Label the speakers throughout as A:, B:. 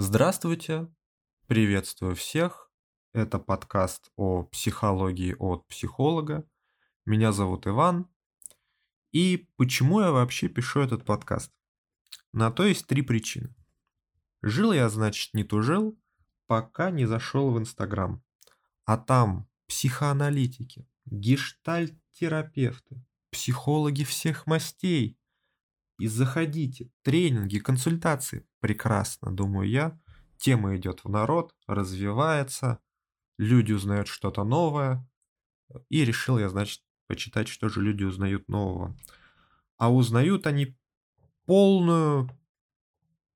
A: Здравствуйте, приветствую всех. Это подкаст о психологии от психолога. Меня зовут Иван. И почему я вообще пишу этот подкаст? На то есть три причины. Жил я, значит, не тужил, пока не зашел в Инстаграм. А там психоаналитики, гештальт-терапевты, психологи всех мастей. И заходите, тренинги, консультации. Прекрасно, думаю я. Тема идет в народ, развивается, люди узнают что-то новое. И решил я, значит, почитать, что же люди узнают нового. А узнают они полную,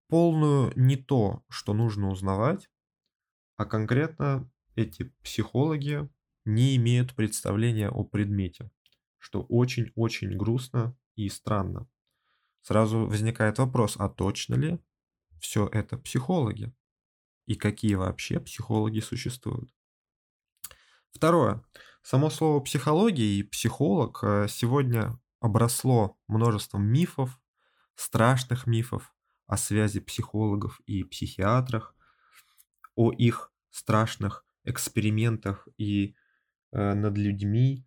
A: полную не то, что нужно узнавать, а конкретно эти психологи не имеют представления о предмете, что очень-очень грустно и странно. Сразу возникает вопрос, а точно ли все это психологи? И какие вообще психологи существуют? Второе. Само слово психология и психолог э, сегодня обросло множеством мифов, страшных мифов о связи психологов и психиатрах, о их страшных экспериментах и э, над людьми.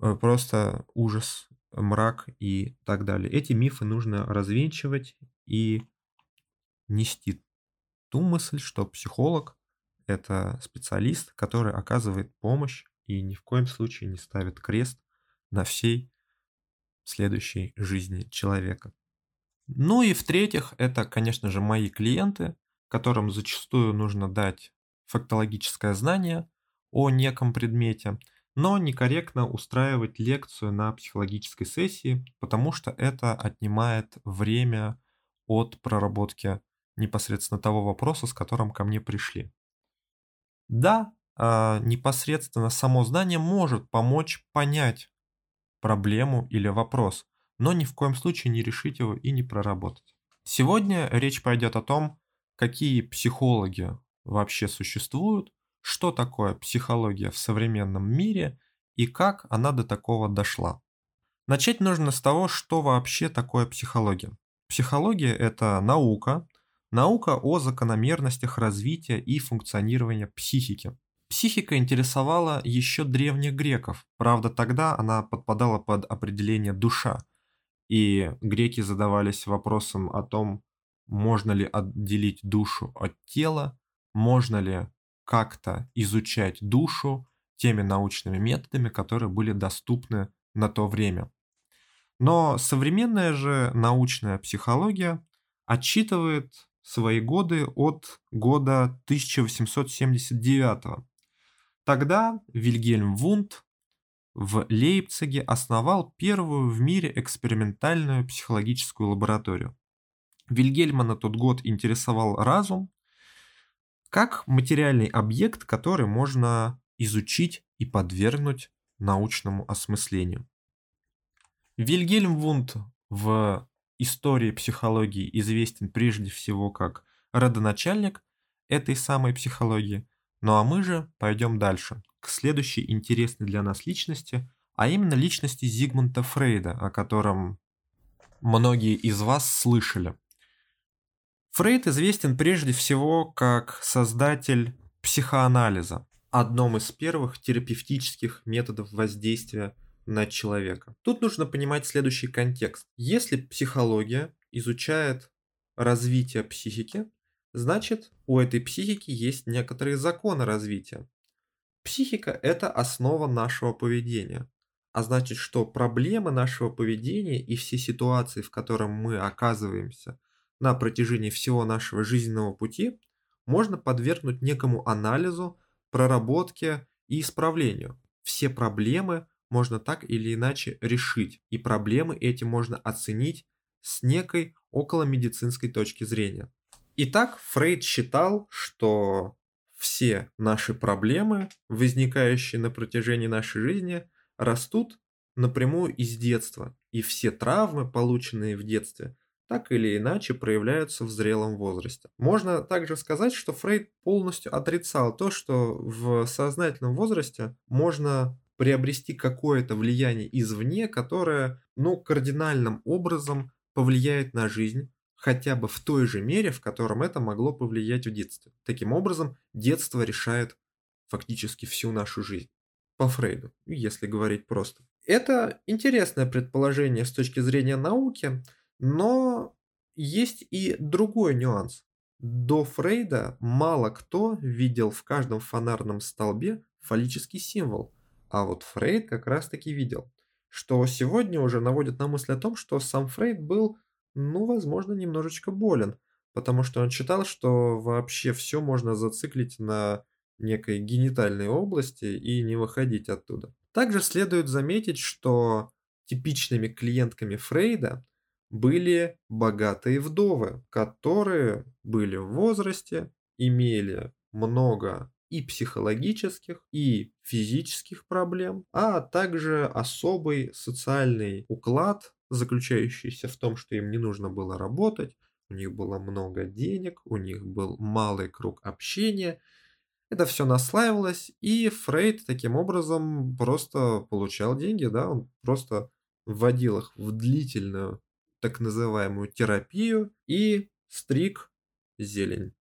A: Э, просто ужас, мрак и так далее. Эти мифы нужно развенчивать и нести ту мысль, что психолог – это специалист, который оказывает помощь и ни в коем случае не ставит крест на всей следующей жизни человека. Ну и в-третьих, это, конечно же, мои клиенты, которым зачастую нужно дать фактологическое знание о неком предмете, но некорректно устраивать лекцию на психологической сессии, потому что это отнимает время от проработки непосредственно того вопроса, с которым ко мне пришли. Да, а, непосредственно само знание может помочь понять проблему или вопрос, но ни в коем случае не решить его и не проработать. Сегодня речь пойдет о том, какие психологи вообще существуют, что такое психология в современном мире и как она до такого дошла. Начать нужно с того, что вообще такое психология. Психология – это наука, наука о закономерностях развития и функционирования психики. Психика интересовала еще древних греков, правда тогда она подпадала под определение душа, и греки задавались вопросом о том, можно ли отделить душу от тела, можно ли как-то изучать душу теми научными методами, которые были доступны на то время. Но современная же научная психология отчитывает свои годы от года 1879 Тогда Вильгельм Вунд в Лейпциге основал первую в мире экспериментальную психологическую лабораторию. Вильгельма на тот год интересовал разум как материальный объект, который можно изучить и подвергнуть научному осмыслению. Вильгельм Вунд в истории психологии известен прежде всего как родоначальник этой самой психологии, ну а мы же пойдем дальше, к следующей интересной для нас личности, а именно личности Зигмунда Фрейда, о котором многие из вас слышали. Фрейд известен прежде всего как создатель психоанализа, одном из первых терапевтических методов воздействия на человека. Тут нужно понимать следующий контекст. Если психология изучает развитие психики, Значит, у этой психики есть некоторые законы развития. Психика – это основа нашего поведения. А значит, что проблемы нашего поведения и все ситуации, в которых мы оказываемся на протяжении всего нашего жизненного пути, можно подвергнуть некому анализу, проработке и исправлению. Все проблемы можно так или иначе решить, и проблемы эти можно оценить с некой околомедицинской точки зрения. Итак, Фрейд считал, что все наши проблемы, возникающие на протяжении нашей жизни, растут напрямую из детства, и все травмы, полученные в детстве, так или иначе проявляются в зрелом возрасте. Можно также сказать, что Фрейд полностью отрицал то, что в сознательном возрасте можно приобрести какое-то влияние извне, которое, ну, кардинальным образом повлияет на жизнь хотя бы в той же мере, в котором это могло повлиять в детстве. Таким образом, детство решает фактически всю нашу жизнь. По Фрейду, если говорить просто. Это интересное предположение с точки зрения науки, но есть и другой нюанс. До Фрейда мало кто видел в каждом фонарном столбе фаллический символ, а вот Фрейд как раз таки видел, что сегодня уже наводит на мысль о том, что сам Фрейд был, ну, возможно, немножечко болен, потому что он считал, что вообще все можно зациклить на некой генитальной области и не выходить оттуда. Также следует заметить, что типичными клиентками Фрейда были богатые вдовы, которые были в возрасте, имели много и психологических, и физических проблем, а также особый социальный уклад, заключающийся в том, что им не нужно было работать, у них было много денег, у них был малый круг общения. Это все наслаивалось, и Фрейд таким образом просто получал деньги, да, он просто вводил их в длительную так называемую терапию и стриг зелень.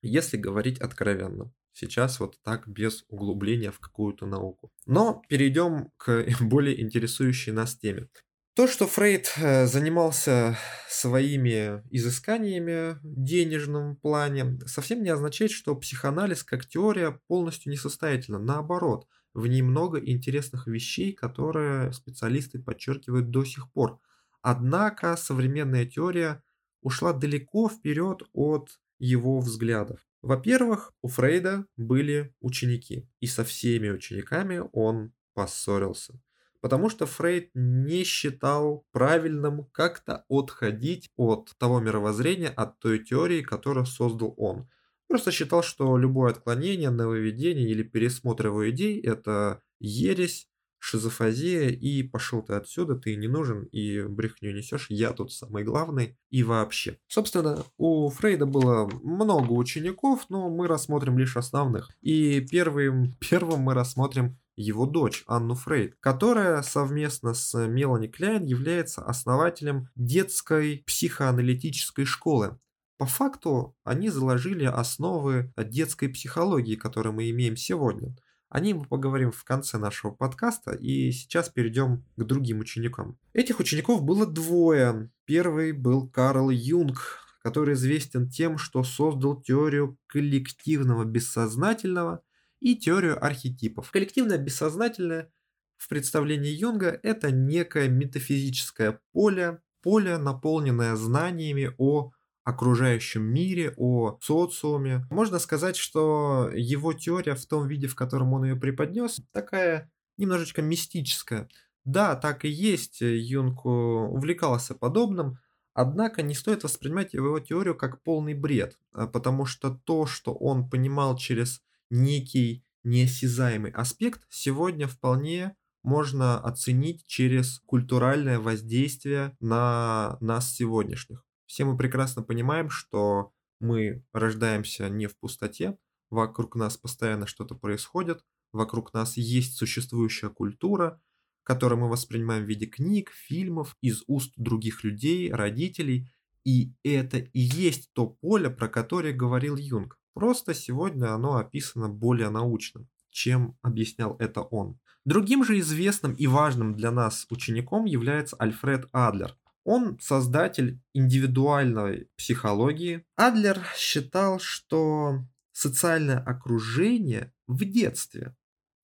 A: Если говорить откровенно. Сейчас вот так, без углубления в какую-то науку. Но перейдем к более интересующей нас теме. То, что Фрейд э, занимался своими изысканиями в денежном плане, совсем не означает, что психоанализ как теория полностью несостоятельна. Наоборот, в ней много интересных вещей, которые специалисты подчеркивают до сих пор. Однако современная теория ушла далеко вперед от его взглядов. Во-первых, у Фрейда были ученики, и со всеми учениками он поссорился. Потому что Фрейд не считал правильным как-то отходить от того мировоззрения, от той теории, которую создал он. Просто считал, что любое отклонение, нововведение или пересмотр его идей – это ересь, шизофазия, и пошел ты отсюда, ты не нужен, и брехню несешь, я тут самый главный, и вообще. Собственно, у Фрейда было много учеников, но мы рассмотрим лишь основных. И первым, первым мы рассмотрим его дочь Анну Фрейд, которая совместно с Мелани Кляйн является основателем детской психоаналитической школы. По факту они заложили основы детской психологии, которую мы имеем сегодня – о ней мы поговорим в конце нашего подкаста, и сейчас перейдем к другим ученикам. Этих учеников было двое. Первый был Карл Юнг, который известен тем, что создал теорию коллективного бессознательного и теорию архетипов. Коллективное бессознательное в представлении Юнга это некое метафизическое поле, поле, наполненное знаниями о окружающем мире, о социуме. Можно сказать, что его теория в том виде, в котором он ее преподнес, такая немножечко мистическая. Да, так и есть, Юнг увлекался подобным, однако не стоит воспринимать его теорию как полный бред, а потому что то, что он понимал через некий неосязаемый аспект, сегодня вполне можно оценить через культуральное воздействие на нас сегодняшних. Все мы прекрасно понимаем, что мы рождаемся не в пустоте, вокруг нас постоянно что-то происходит, вокруг нас есть существующая культура, которую мы воспринимаем в виде книг, фильмов, из уст других людей, родителей, и это и есть то поле, про которое говорил Юнг. Просто сегодня оно описано более научно, чем объяснял это он. Другим же известным и важным для нас учеником является Альфред Адлер – он создатель индивидуальной психологии. Адлер считал, что социальное окружение в детстве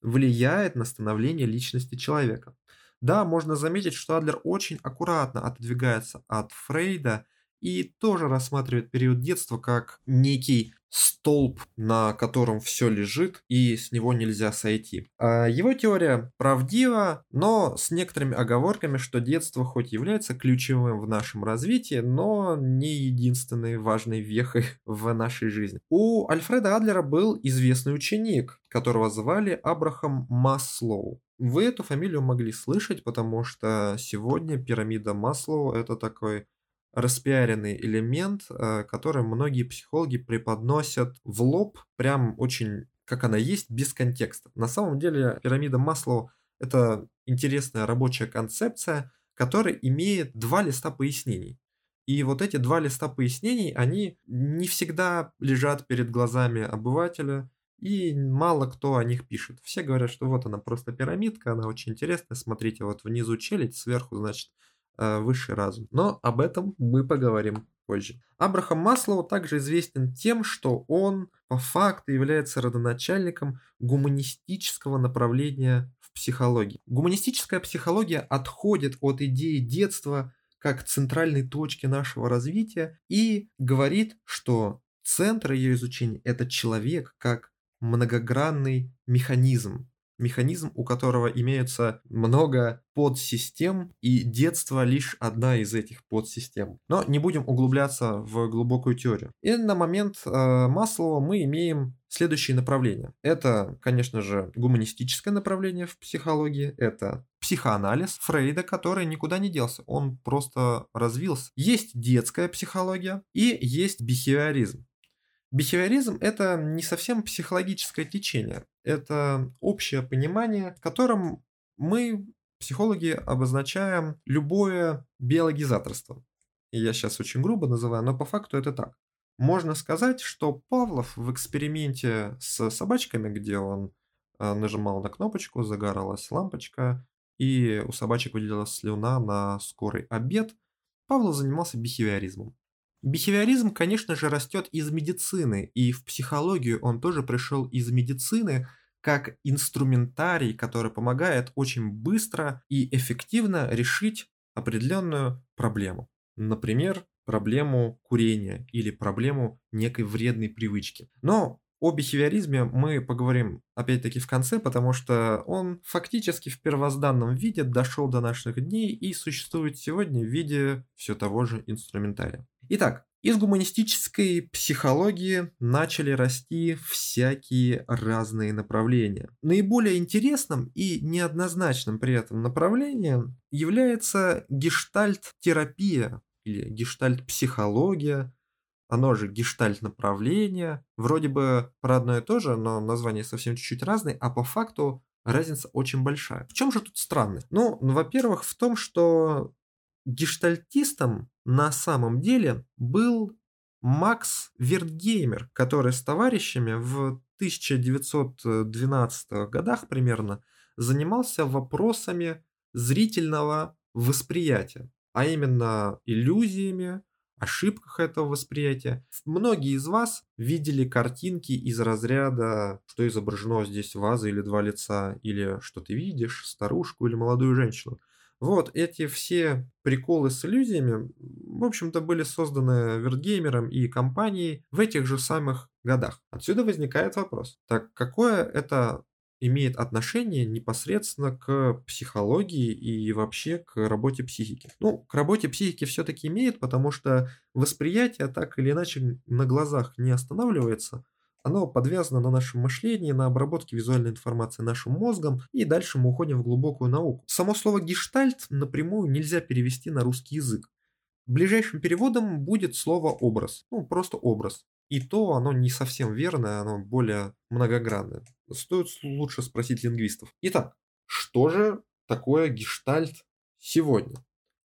A: влияет на становление личности человека. Да, можно заметить, что Адлер очень аккуратно отодвигается от Фрейда и тоже рассматривает период детства как некий столб, на котором все лежит, и с него нельзя сойти. А его теория правдива, но с некоторыми оговорками, что детство хоть является ключевым в нашем развитии, но не единственной важной вехой в нашей жизни. У Альфреда Адлера был известный ученик, которого звали Абрахам Маслоу. Вы эту фамилию могли слышать, потому что сегодня пирамида Маслоу это такой распиаренный элемент, э, который многие психологи преподносят в лоб, прям очень как она есть, без контекста. На самом деле пирамида Маслоу – это интересная рабочая концепция, которая имеет два листа пояснений. И вот эти два листа пояснений, они не всегда лежат перед глазами обывателя, и мало кто о них пишет. Все говорят, что вот она просто пирамидка, она очень интересная, смотрите, вот внизу челюсть, сверху, значит, высший разум. Но об этом мы поговорим позже. Абрахам Маслоу также известен тем, что он по факту является родоначальником гуманистического направления в психологии. Гуманистическая психология отходит от идеи детства как центральной точки нашего развития и говорит, что центр ее изучения – это человек как многогранный механизм, механизм, у которого имеются много подсистем, и детство лишь одна из этих подсистем. Но не будем углубляться в глубокую теорию. И на момент э, Маслова мы имеем следующие направления. Это, конечно же, гуманистическое направление в психологии, это психоанализ Фрейда, который никуда не делся, он просто развился. Есть детская психология и есть бихевиоризм. Бихевиоризм – это не совсем психологическое течение, это общее понимание, в котором мы, психологи, обозначаем любое биологизаторство. И я сейчас очень грубо называю, но по факту это так. Можно сказать, что Павлов в эксперименте с собачками, где он э, нажимал на кнопочку, загоралась лампочка, и у собачек выделилась слюна на скорый обед, Павлов занимался бихевиоризмом. Бихевиоризм, конечно же, растет из медицины, и в психологию он тоже пришел из медицины как инструментарий, который помогает очень быстро и эффективно решить определенную проблему. Например, проблему курения или проблему некой вредной привычки. Но о бихевиоризме мы поговорим опять-таки в конце, потому что он фактически в первозданном виде дошел до наших дней и существует сегодня в виде все того же инструментария. Итак, из гуманистической психологии начали расти всякие разные направления. Наиболее интересным и неоднозначным при этом направлением является гештальт-терапия или гештальт-психология, оно же гештальт направление. Вроде бы про одно и то же, но название совсем чуть-чуть разные, а по факту разница очень большая. В чем же тут странность? Ну, во-первых, в том, что гештальтистом на самом деле был Макс Вертгеймер, который с товарищами в 1912 годах примерно занимался вопросами зрительного восприятия, а именно иллюзиями, ошибках этого восприятия. Многие из вас видели картинки из разряда, что изображено здесь ваза или два лица, или что ты видишь, старушку или молодую женщину. Вот эти все приколы с иллюзиями, в общем-то, были созданы Вертгеймером и компанией в этих же самых годах. Отсюда возникает вопрос. Так какое это имеет отношение непосредственно к психологии и вообще к работе психики. Ну, к работе психики все-таки имеет, потому что восприятие так или иначе на глазах не останавливается, оно подвязано на нашем мышлении, на обработке визуальной информации нашим мозгом, и дальше мы уходим в глубокую науку. Само слово «гештальт» напрямую нельзя перевести на русский язык. Ближайшим переводом будет слово «образ», ну просто «образ». И то оно не совсем верное, оно более многогранное. Стоит лучше спросить лингвистов. Итак, что же такое гештальт сегодня?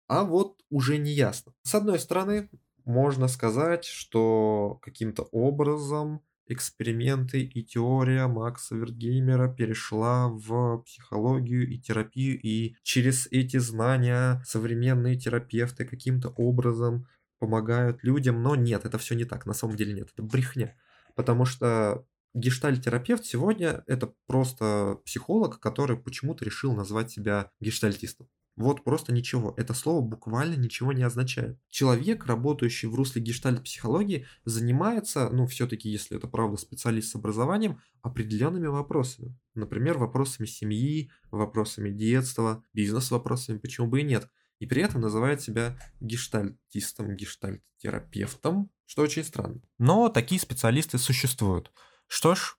A: А вот уже не ясно. С одной стороны, можно сказать, что каким-то образом эксперименты и теория Макса Вертгеймера перешла в психологию и терапию, и через эти знания современные терапевты каким-то образом помогают людям, но нет, это все не так, на самом деле нет, это брехня, потому что гештальтерапевт сегодня это просто психолог, который почему-то решил назвать себя гештальтистом. Вот просто ничего. Это слово буквально ничего не означает. Человек, работающий в русле гештальт-психологии, занимается, ну, все-таки, если это правда специалист с образованием, определенными вопросами. Например, вопросами семьи, вопросами детства, бизнес-вопросами, почему бы и нет. И при этом называет себя гештальтистом, гештальт-терапевтом, что очень странно. Но такие специалисты существуют. Что ж,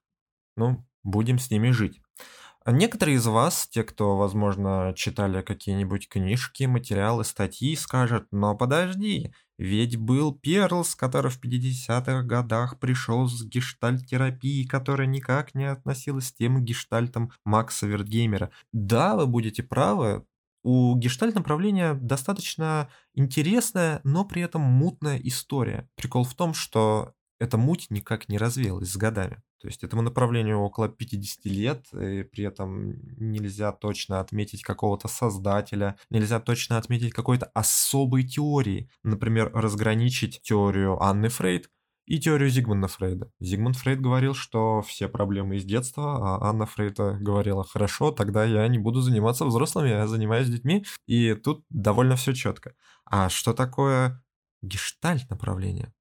A: ну, будем с ними жить. Некоторые из вас, те, кто, возможно, читали какие-нибудь книжки, материалы, статьи, скажут, но подожди, ведь был Перлс, который в 50-х годах пришел с гештальт-терапией, которая никак не относилась к тем гештальтам Макса Вертгеймера. Да, вы будете правы, У гештальт-направления достаточно интересная, но при этом мутная история. Прикол в том, что эта муть никак не развеялась с годами. То есть этому направлению около 50 лет, и при этом нельзя точно отметить какого-то создателя, нельзя точно отметить какой-то особой теории. Например, разграничить теорию Анны Фрейд и теорию Зигмунда Фрейда. Зигмунд Фрейд говорил, что все проблемы из детства, а Анна Фрейда говорила, хорошо, тогда я не буду заниматься взрослыми, я занимаюсь детьми. И тут довольно все четко. А что такое гештальт направление?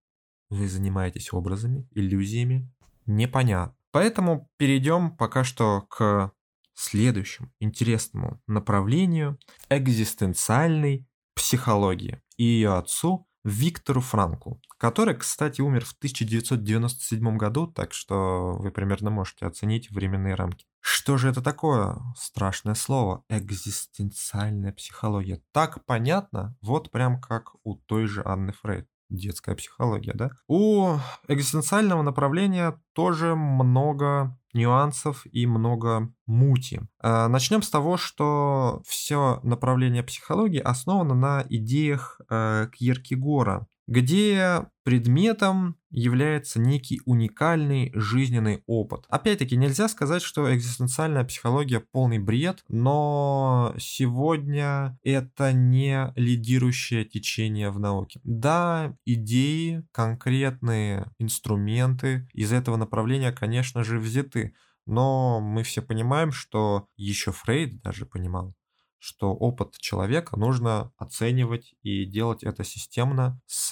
A: Вы занимаетесь образами, иллюзиями? Непонятно. Поэтому перейдем пока что к следующему интересному направлению экзистенциальной психологии и ее отцу Виктору Франку, который, кстати, умер в 1997 году, так что вы примерно можете оценить временные рамки. Что же это такое? Страшное слово. Экзистенциальная психология. Так понятно, вот прям как у той же Анны Фрейд детская психология, да? У экзистенциального направления тоже много нюансов и много мути. А, Начнем с того, что все направление психологии основано на идеях э, Кьеркегора, где предметом является некий уникальный жизненный опыт. Опять-таки, нельзя сказать, что экзистенциальная психология полный бред, но сегодня это не лидирующее течение в науке. Да, идеи, конкретные инструменты из этого направления, конечно же, взяты, но мы все понимаем, что еще Фрейд даже понимал, что опыт человека нужно оценивать и делать это системно с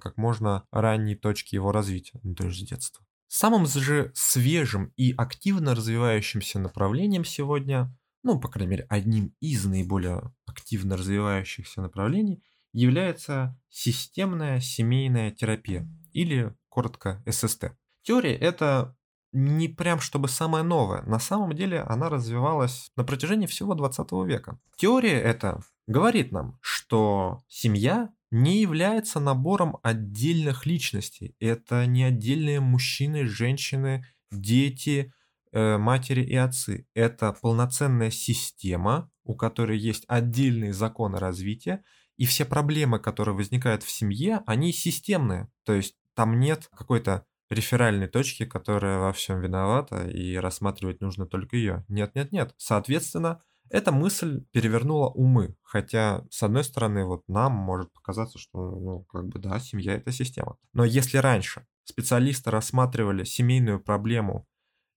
A: как можно ранней точки его развития, ну, то есть с детства. Самым же свежим и активно развивающимся направлением сегодня, ну, по крайней мере, одним из наиболее активно развивающихся направлений, является системная семейная терапия, или коротко ССТ. Теория – это не прям чтобы самая новая. На самом деле она развивалась на протяжении всего 20 века. Теория эта говорит нам, что семья не является набором отдельных личностей. Это не отдельные мужчины, женщины, дети, э, матери и отцы. Это полноценная система, у которой есть отдельные законы развития, и все проблемы, которые возникают в семье, они системные. То есть там нет какой-то реферальной точки, которая во всем виновата, и рассматривать нужно только ее. Нет-нет-нет. Соответственно, эта мысль перевернула умы. Хотя, с одной стороны, вот нам может показаться, что, ну, как бы, да, семья – это система. Но если раньше специалисты рассматривали семейную проблему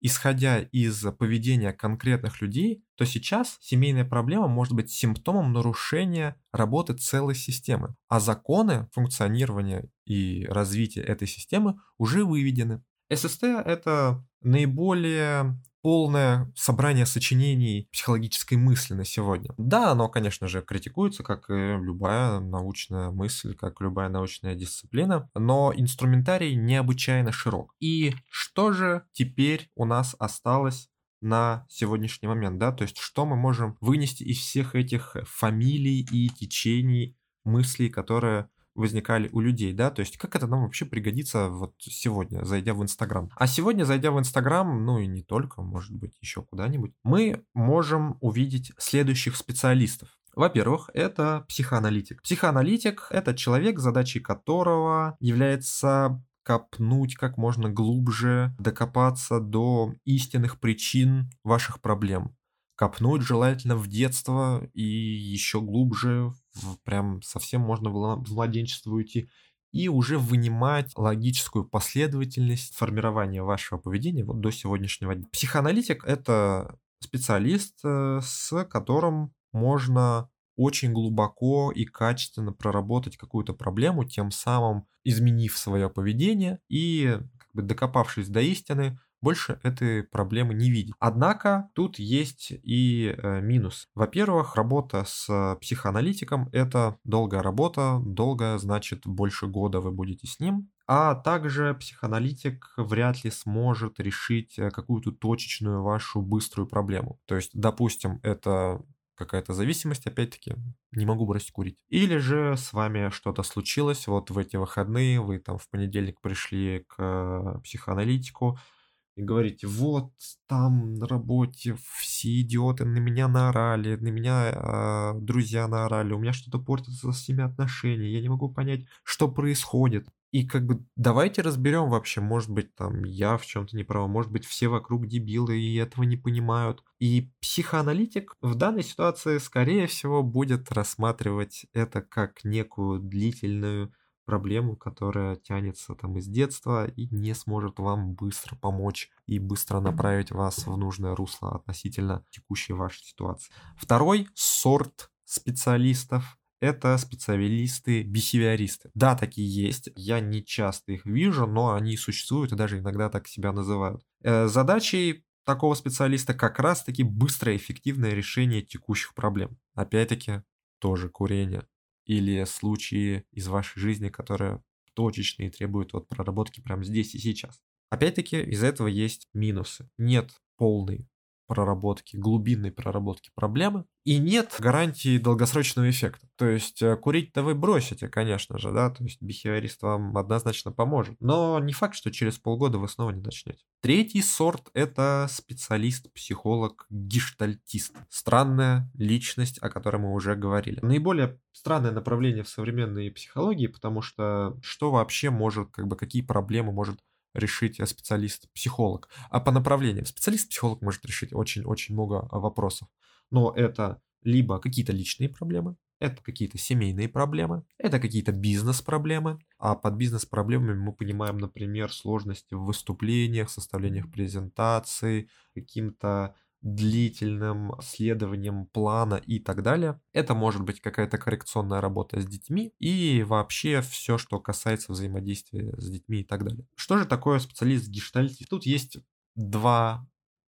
A: исходя из поведения конкретных людей, то сейчас семейная проблема может быть симптомом нарушения работы целой системы, а законы функционирования и развития этой системы уже выведены. ССТ – это наиболее полное собрание сочинений психологической мысли на сегодня. Да, оно, конечно же, критикуется, как и любая научная мысль, как любая научная дисциплина, но инструментарий необычайно широк. И что же теперь у нас осталось на сегодняшний момент, да, то есть что мы можем вынести из всех этих фамилий и течений мыслей, которые возникали у людей, да, то есть как это нам вообще пригодится вот сегодня, зайдя в Инстаграм. А сегодня, зайдя в Инстаграм, ну и не только, может быть, еще куда-нибудь, мы можем увидеть следующих специалистов. Во-первых, это психоаналитик. Психоаналитик – это человек, задачей которого является копнуть как можно глубже, докопаться до истинных причин ваших проблем копнуть желательно в детство и еще глубже, прям совсем можно в младенчество уйти, и уже вынимать логическую последовательность формирования вашего поведения вот до сегодняшнего дня. Психоаналитик – это специалист, э, с которым можно очень глубоко и качественно проработать какую-то проблему, тем самым изменив свое поведение и как бы докопавшись до истины, больше этой проблемы не видеть. Однако тут есть и э, минус. Во-первых, работа с психоаналитиком – это долгая работа, долгая значит больше года вы будете с ним, а также психоаналитик вряд ли сможет решить э, какую-то точечную вашу быструю проблему. То есть, допустим, это какая-то зависимость, опять-таки, не могу бросить курить. Или же с вами что-то случилось вот в эти выходные, вы там в понедельник пришли к психоаналитику, и говорите, вот там на работе все идиоты на меня наорали, на меня э, друзья наорали, у меня что-то портится с ними отношения, я не могу понять, что происходит. И как бы давайте разберем вообще, может быть, там я в чем-то не права, может быть, все вокруг дебилы и этого не понимают. И психоаналитик в данной ситуации, скорее всего, будет рассматривать это как некую длительную проблему, которая тянется там из детства и не сможет вам быстро помочь и быстро направить вас в нужное русло относительно текущей вашей ситуации. Второй сорт специалистов это специалисты-бихевиористы. Да, такие есть. Я не часто их вижу, но они существуют и даже иногда так себя называют. Э, задачей такого специалиста как раз-таки быстрое эффективное решение текущих проблем. Опять-таки, тоже курение. Или случаи из вашей жизни, которые точечные требуют вот проработки прямо здесь и сейчас. Опять-таки, из этого есть минусы. Нет полной проработки, глубинной проработки проблемы, и нет гарантии долгосрочного эффекта. То есть э, курить-то вы бросите, конечно же, да, то есть бихевиорист вам однозначно поможет, но не факт, что через полгода вы снова не начнете. Третий сорт – это специалист, психолог, гештальтист. Странная личность, о которой мы уже говорили. Наиболее странное направление в современной психологии, потому что что вообще может, как бы, какие проблемы может решить специалист-психолог. А по направлениям специалист-психолог может решить очень-очень много а, вопросов. Но это либо какие-то личные проблемы, это какие-то семейные проблемы, это какие-то бизнес-проблемы. А под бизнес-проблемами мы понимаем, например, сложности в выступлениях, составлениях презентаций, каким-то длительным следованием плана и так далее. Это может быть какая-то коррекционная работа с детьми и вообще все, что касается взаимодействия с детьми и так далее. Что же такое специалист в гештальте? Тут есть два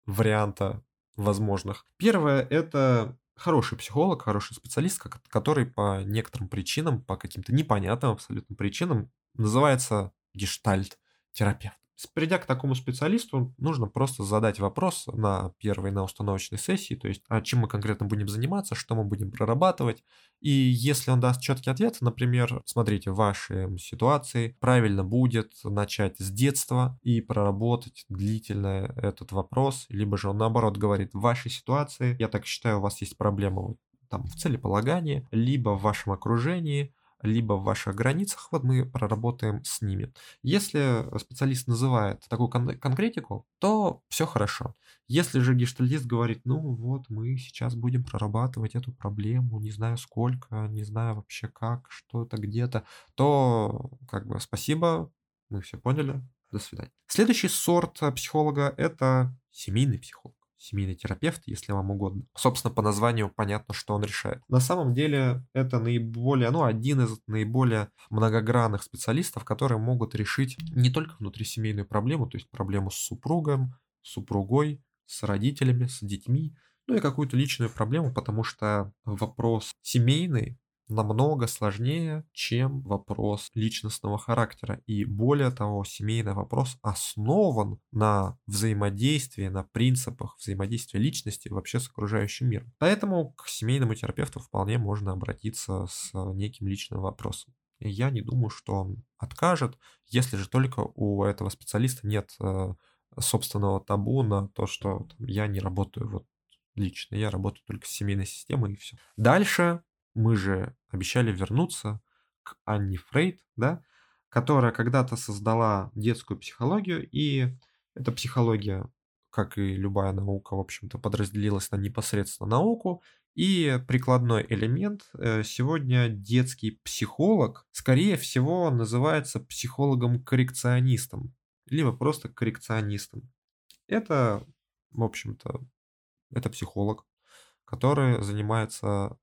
A: варианта возможных. Первое – это хороший психолог, хороший специалист, который по некоторым причинам, по каким-то непонятным абсолютно причинам называется гештальт-терапевт. Придя к такому специалисту, нужно просто задать вопрос на первой, на установочной сессии, то есть, а чем мы конкретно будем заниматься, что мы будем прорабатывать. И если он даст четкий ответ, например, смотрите, в вашей ситуации правильно будет начать с детства и проработать длительно этот вопрос, либо же он наоборот говорит, в вашей ситуации, я так считаю, у вас есть проблема там в целеполагании, либо в вашем окружении, либо в ваших границах, вот мы проработаем с ними. Если специалист называет такую кон- конкретику, то все хорошо. Если же гештальтист говорит, ну вот мы сейчас будем прорабатывать эту проблему, не знаю сколько, не знаю вообще как, что-то где-то, то как бы спасибо, мы все поняли, до свидания. Следующий сорт психолога – это семейный психолог семейный терапевт, если вам угодно. Собственно, по названию понятно, что он решает. На самом деле, это наиболее, ну, один из наиболее многогранных специалистов, которые могут решить не только внутрисемейную проблему, то есть проблему с супругом, супругой, с родителями, с детьми, ну и какую-то личную проблему, потому что вопрос семейный намного сложнее, чем вопрос личностного характера. И более того, семейный вопрос основан на взаимодействии, на принципах взаимодействия личности вообще с окружающим миром. Поэтому к семейному терапевту вполне можно обратиться с неким личным вопросом. Я не думаю, что он откажет, если же только у этого специалиста нет э, собственного табу на то, что я не работаю вот лично, я работаю только с семейной системой и все. Дальше мы же обещали вернуться к Анне Фрейд, да, которая когда-то создала детскую психологию, и эта психология, как и любая наука, в общем-то, подразделилась на непосредственно науку, и прикладной элемент э, сегодня детский психолог, скорее всего, называется психологом-коррекционистом, либо просто коррекционистом. Это, в общем-то, это психолог, который занимается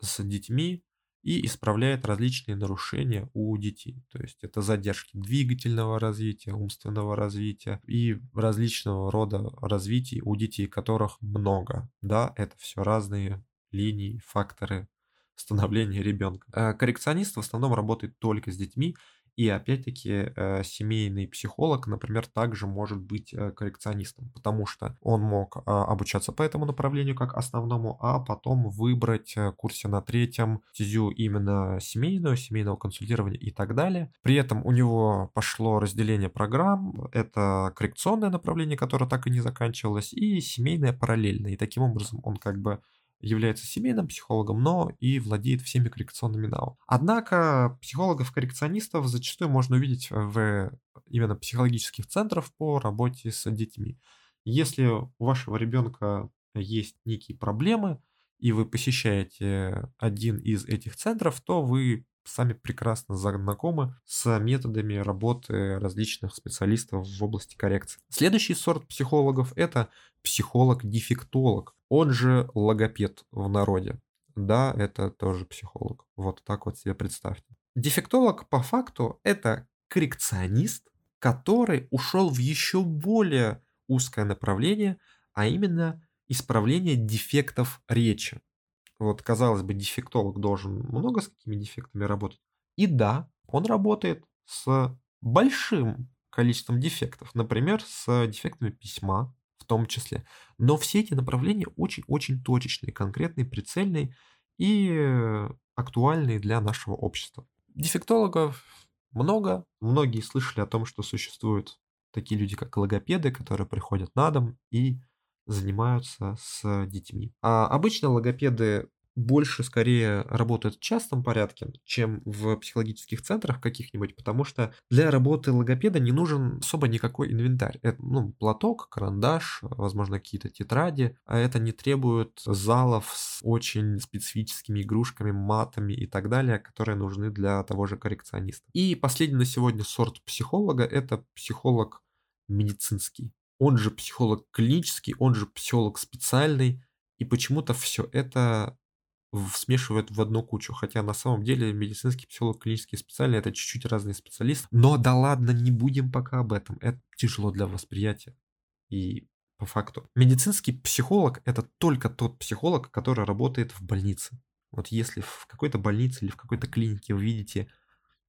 A: с детьми и исправляет различные нарушения у детей. То есть это задержки двигательного развития, умственного развития и различного рода развитий у детей, которых много. Да, это все разные линии, факторы становления ребенка. А коррекционист в основном работает только с детьми, И опять-таки э, семейный психолог, например, также может быть э, коррекционистом, потому что он мог э, обучаться по этому направлению как основному, а потом выбрать э, курсе на третьем стезю именно семейную, семейного консультирования и так далее. При этом у него пошло разделение программ, это коррекционное направление, которое так и не заканчивалось, и семейное параллельное. И таким образом он как бы является семейным психологом, но и владеет всеми коррекционными навыками. Однако психологов-коррекционистов зачастую можно увидеть в именно психологических центрах по работе с детьми. Если у вашего ребенка есть некие проблемы, и вы посещаете один из этих центров, то вы сами прекрасно знакомы с методами работы различных специалистов в области коррекции. Следующий сорт психологов – это психолог-дефектолог, он же логопед в народе. Да, это тоже психолог. Вот так вот себе представьте. Дефектолог по факту это коррекционист, который ушел в еще более узкое направление, а именно исправление дефектов речи. Вот, казалось бы, дефектолог должен много с какими дефектами работать. И да, он работает с большим количеством дефектов. Например, с дефектами письма, том числе. Но все эти направления очень-очень точечные, конкретные, прицельные и актуальные для нашего общества. Дефектологов много. Многие слышали о том, что существуют такие люди, как логопеды, которые приходят на дом и занимаются с детьми. А обычно логопеды больше скорее работают в частном порядке, чем в психологических центрах каких-нибудь, потому что для работы логопеда не нужен особо никакой инвентарь. Это, ну, платок, карандаш, возможно, какие-то тетради, а это не требует залов с очень специфическими игрушками, матами и так далее, которые нужны для того же коррекциониста. И последний на сегодня сорт психолога – это психолог медицинский. Он же психолог клинический, он же психолог специальный, и почему-то все это смешивают в одну кучу. Хотя на самом деле медицинский психолог, клинический специальный это чуть-чуть разные специалисты. Но да ладно, не будем пока об этом. Это тяжело для восприятия. И по факту. Медицинский психолог это только тот психолог, который работает в больнице. Вот если в какой-то больнице или в какой-то клинике вы видите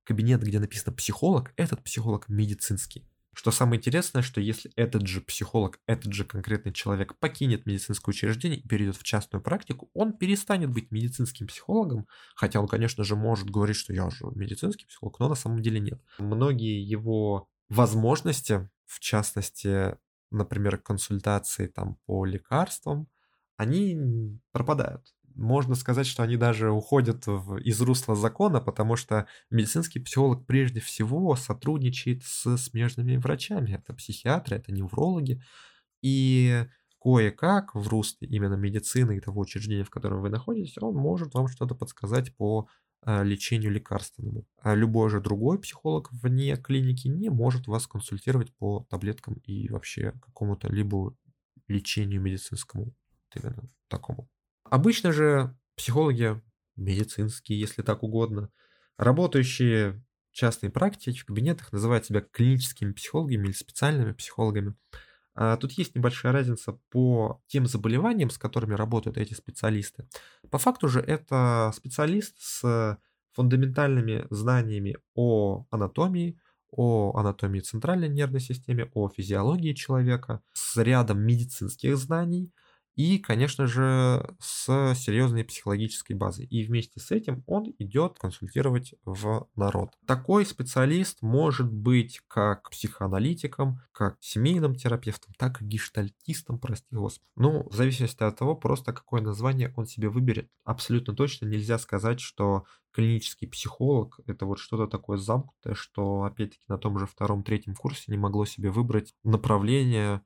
A: кабинет, где написано психолог, этот психолог медицинский. Что самое интересное, что если этот же психолог, этот же конкретный человек покинет медицинское учреждение и перейдет в частную практику, он перестанет быть медицинским психологом, хотя он, конечно же, может говорить, что я же медицинский психолог, но на самом деле нет. Многие его возможности, в частности, например, консультации там по лекарствам, они пропадают можно сказать, что они даже уходят в, из русла закона, потому что медицинский психолог прежде всего сотрудничает с смежными врачами. Это психиатры, это неврологи. И кое-как в русле именно медицины и того учреждения, в котором вы находитесь, он может вам что-то подсказать по э, лечению лекарственному. А любой же другой психолог вне клиники не может вас консультировать по таблеткам и вообще какому-то либо лечению медицинскому, именно такому. Обычно же психологи медицинские, если так угодно, работающие в частной практике, в кабинетах, называют себя клиническими психологами или специальными психологами. А тут есть небольшая разница по тем заболеваниям, с которыми работают эти специалисты. По факту же это специалист с фундаментальными знаниями о анатомии, о анатомии центральной нервной системы, о физиологии человека, с рядом медицинских знаний, и, конечно же, с серьезной психологической базой. И вместе с этим он идет консультировать в народ. Такой специалист может быть как психоаналитиком, как семейным терапевтом, так и гештальтистом, прости господи. Ну, в зависимости от того, просто какое название он себе выберет. Абсолютно точно нельзя сказать, что клинический психолог это вот что-то такое замкнутое, что опять-таки на том же втором-третьем курсе не могло себе выбрать направление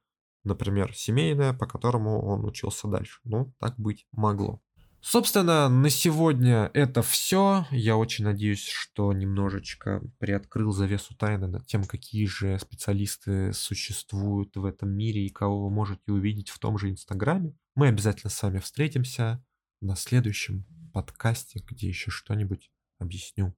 A: например, семейное, по которому он учился дальше. Ну, так быть могло. Собственно, на сегодня это все. Я очень надеюсь, что немножечко приоткрыл завесу тайны над тем, какие же специалисты существуют в этом мире и кого вы можете увидеть в том же Инстаграме. Мы обязательно с вами встретимся на следующем подкасте, где еще что-нибудь объясню.